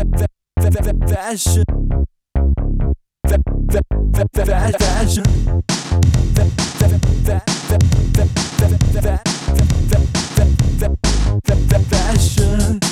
Fashion. Fashion. Fashion. Western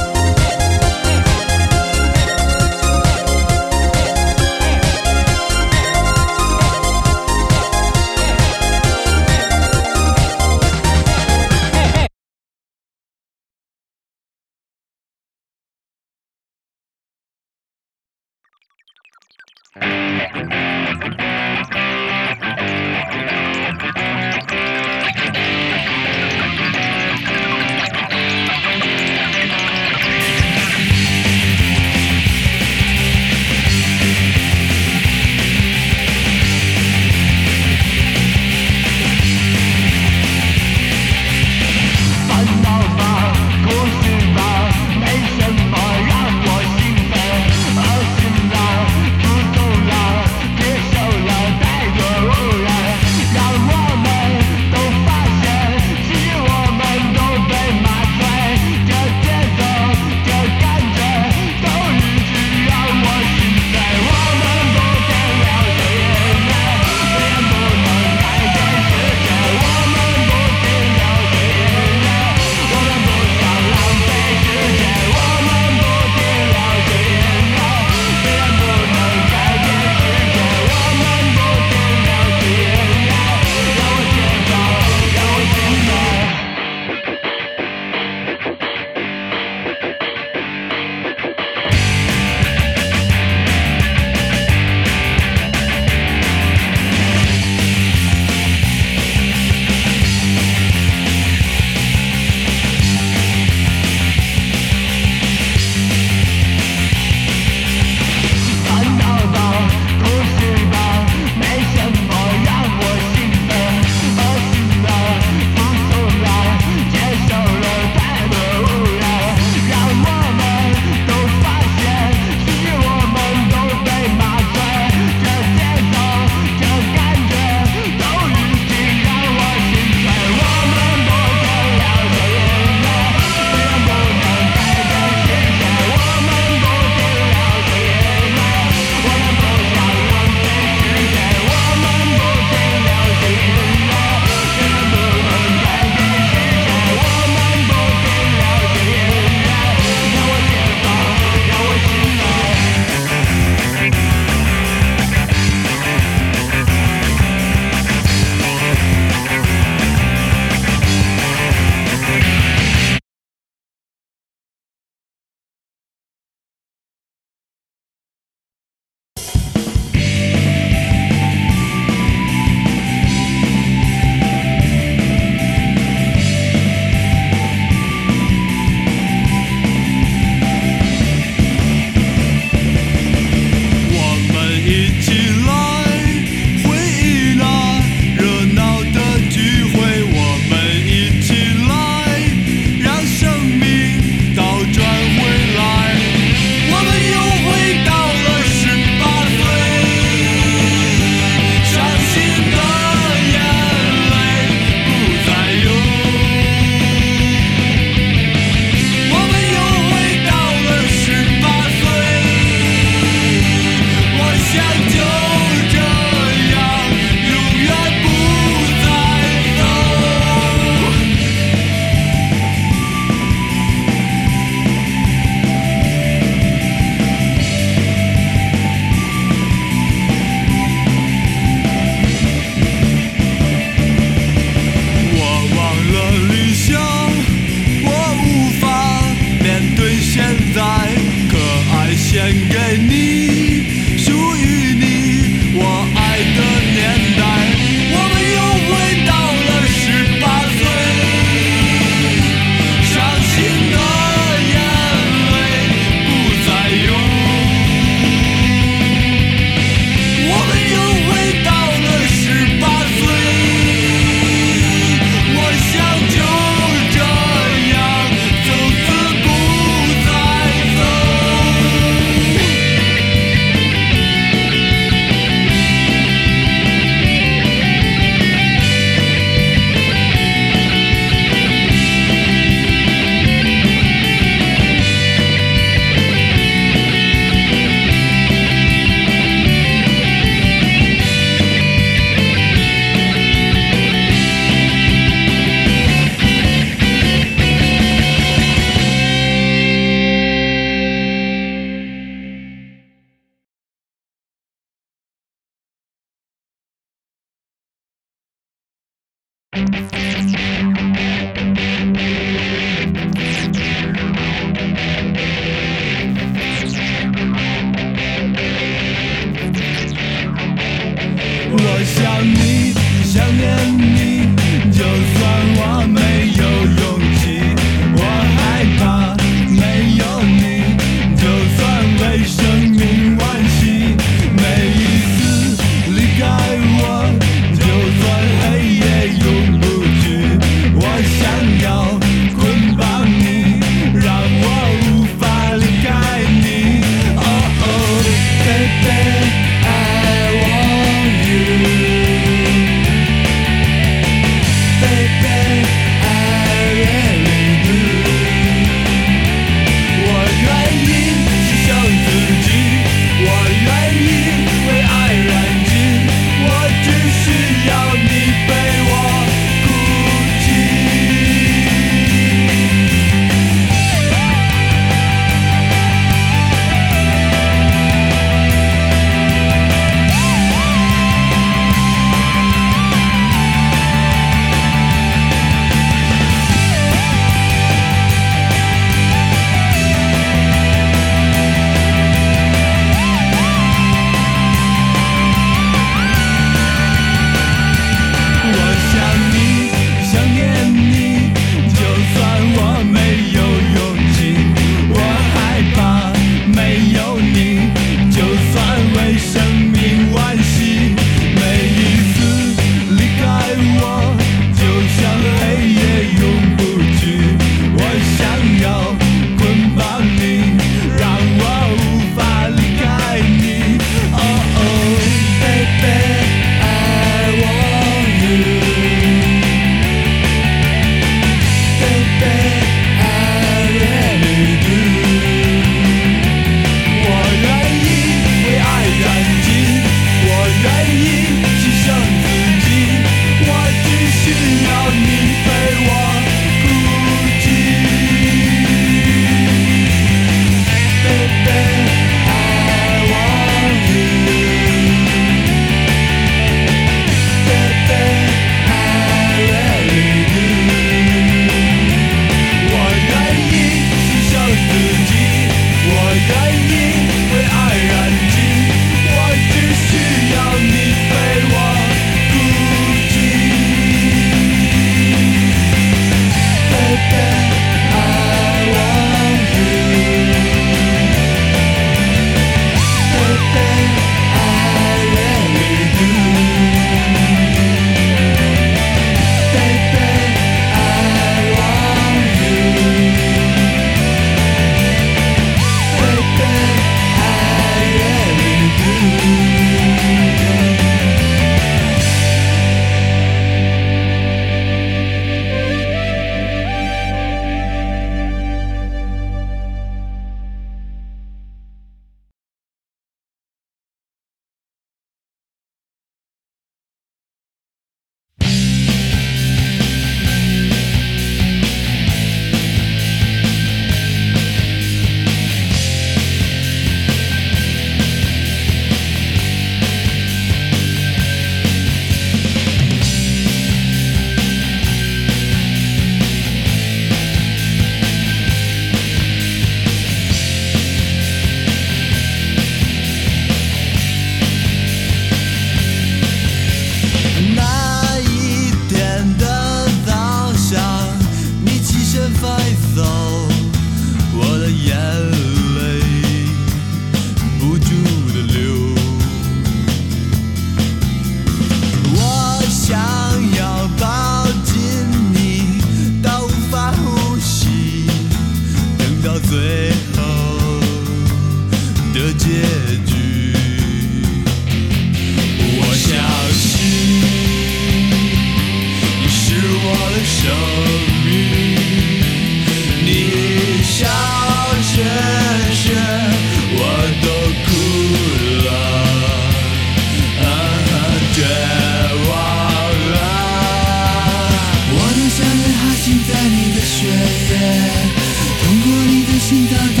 听到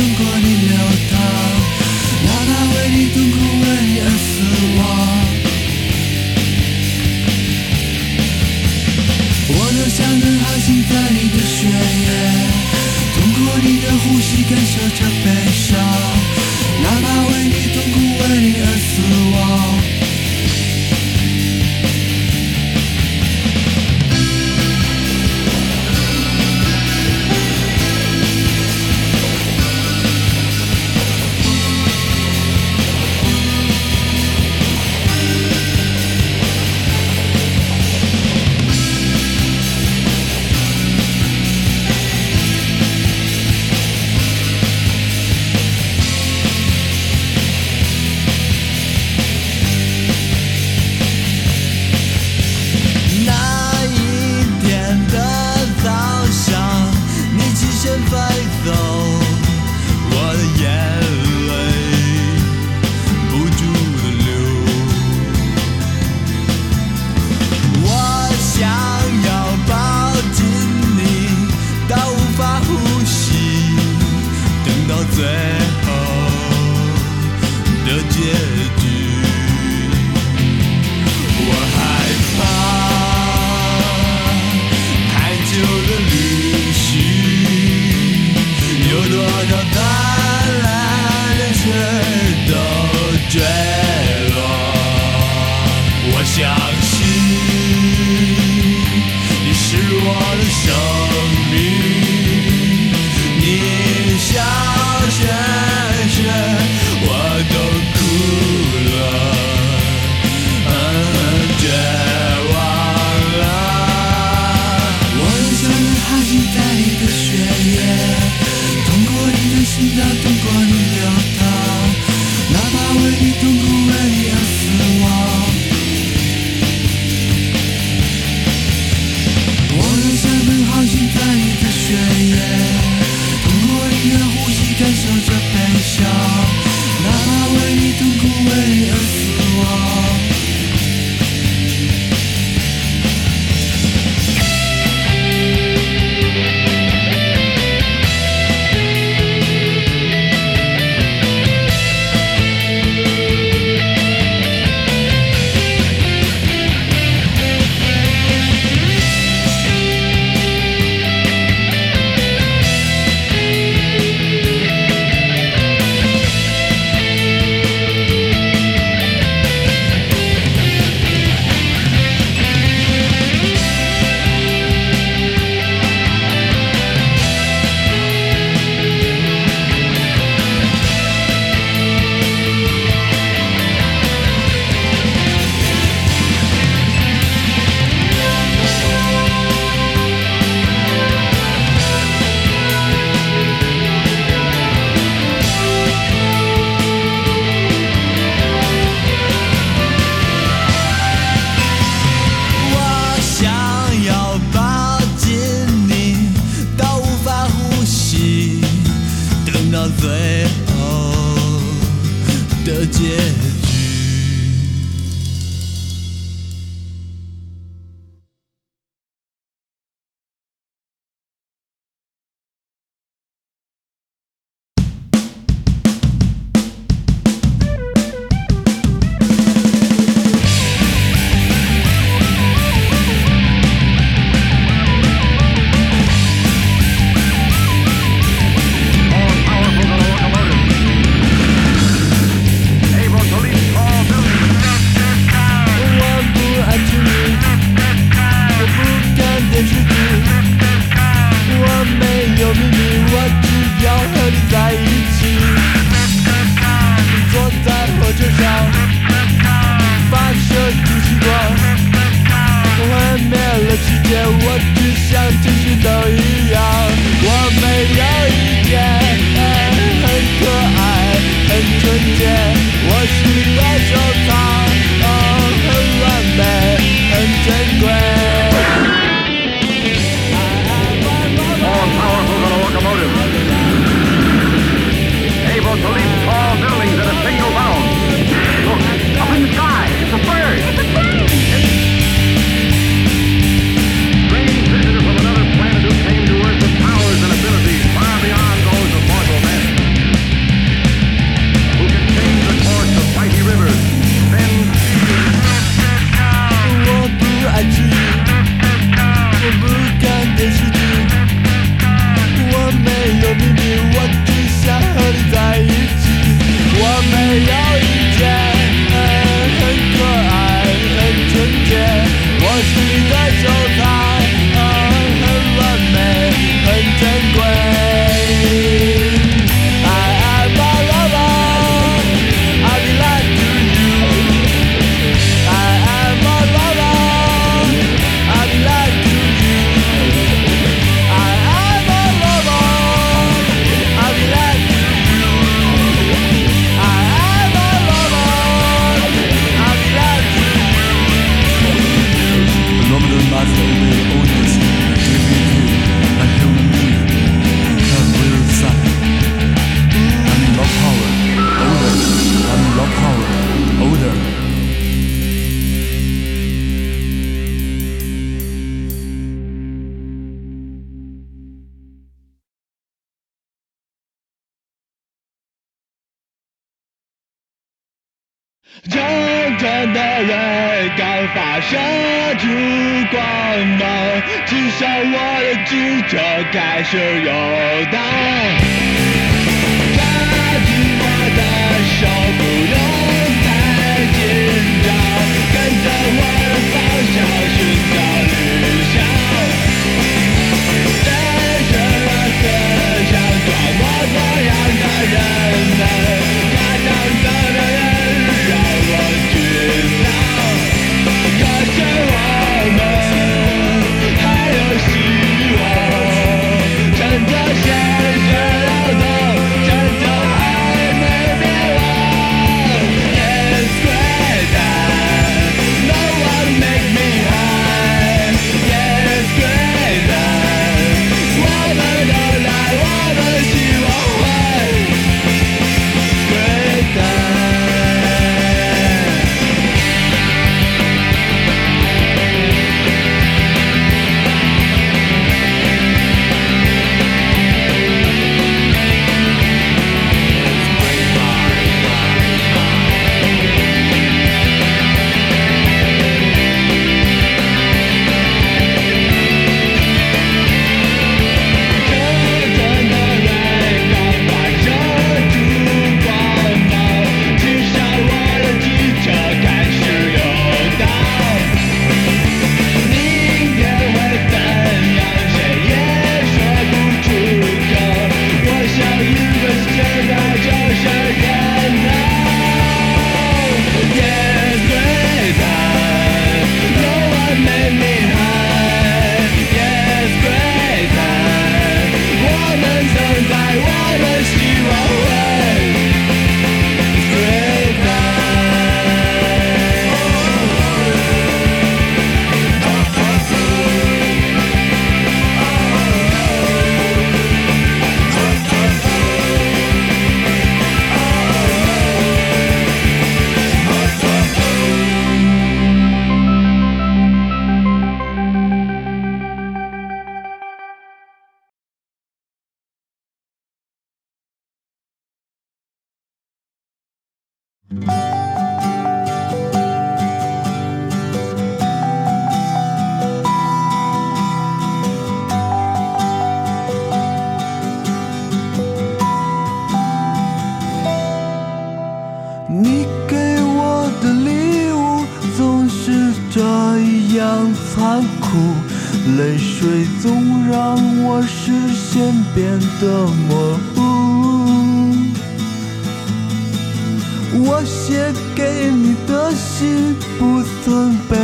我写给你的信不曾被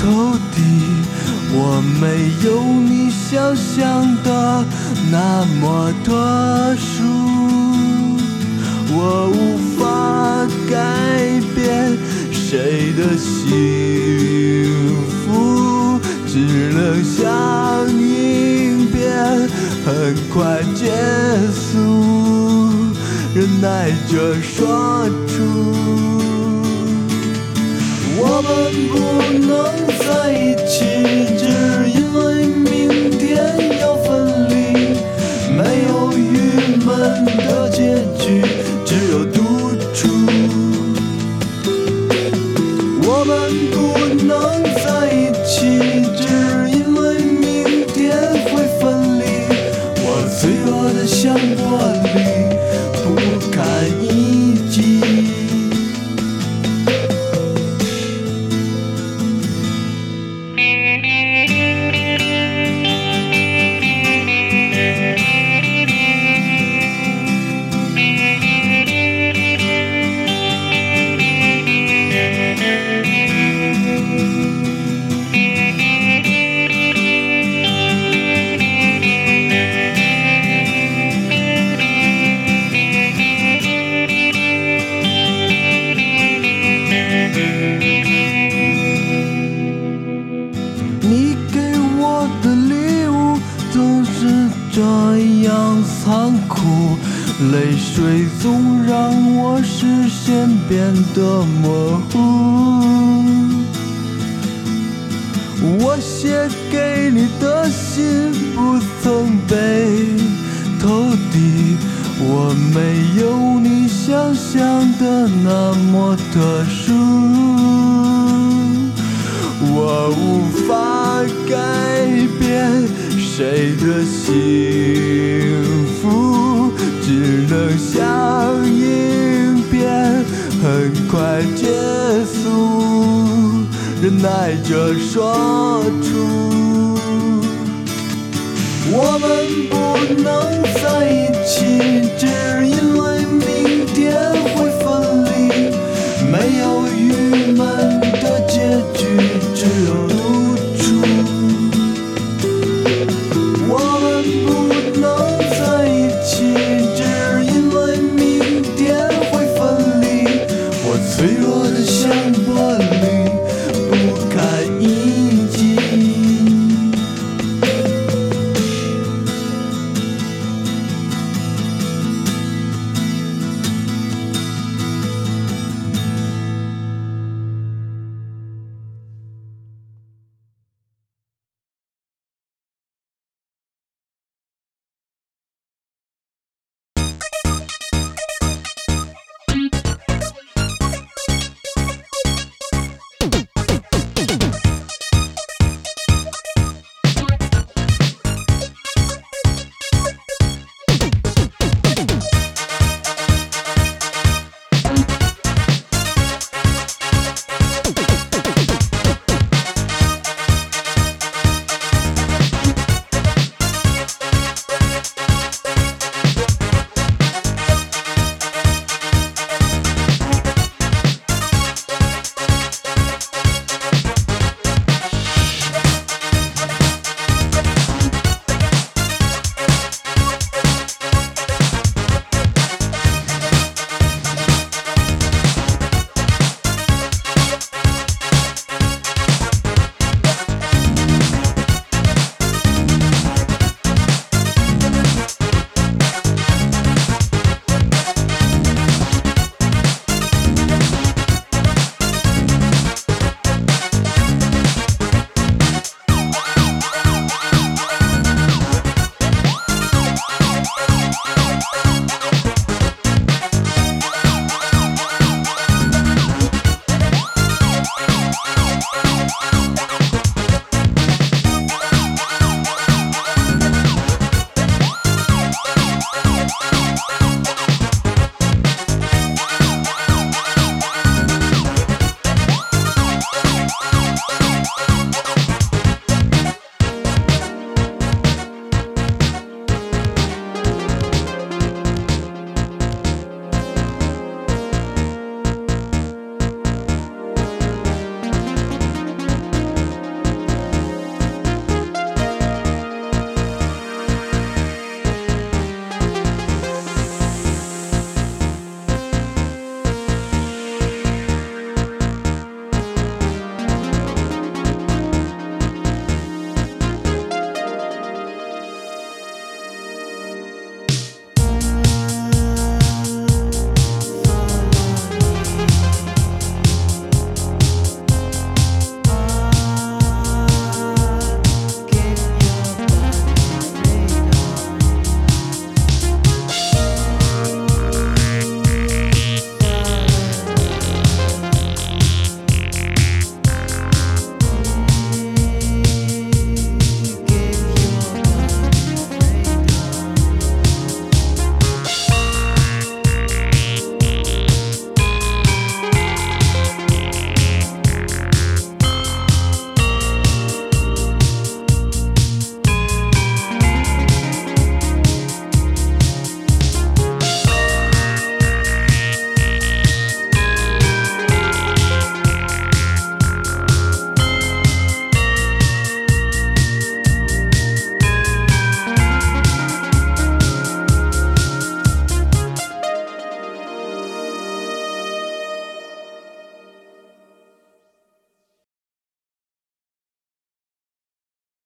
投递，我没有你想象的那么特殊，我无法改变谁的幸福，只能像影片很快结束。忍耐着说出，我们不能在一起，只因为明天要分离，没有郁闷的结局，只有独处。我们不能在一起，只因为明天会分离，我脆弱的像玻璃。追踪。说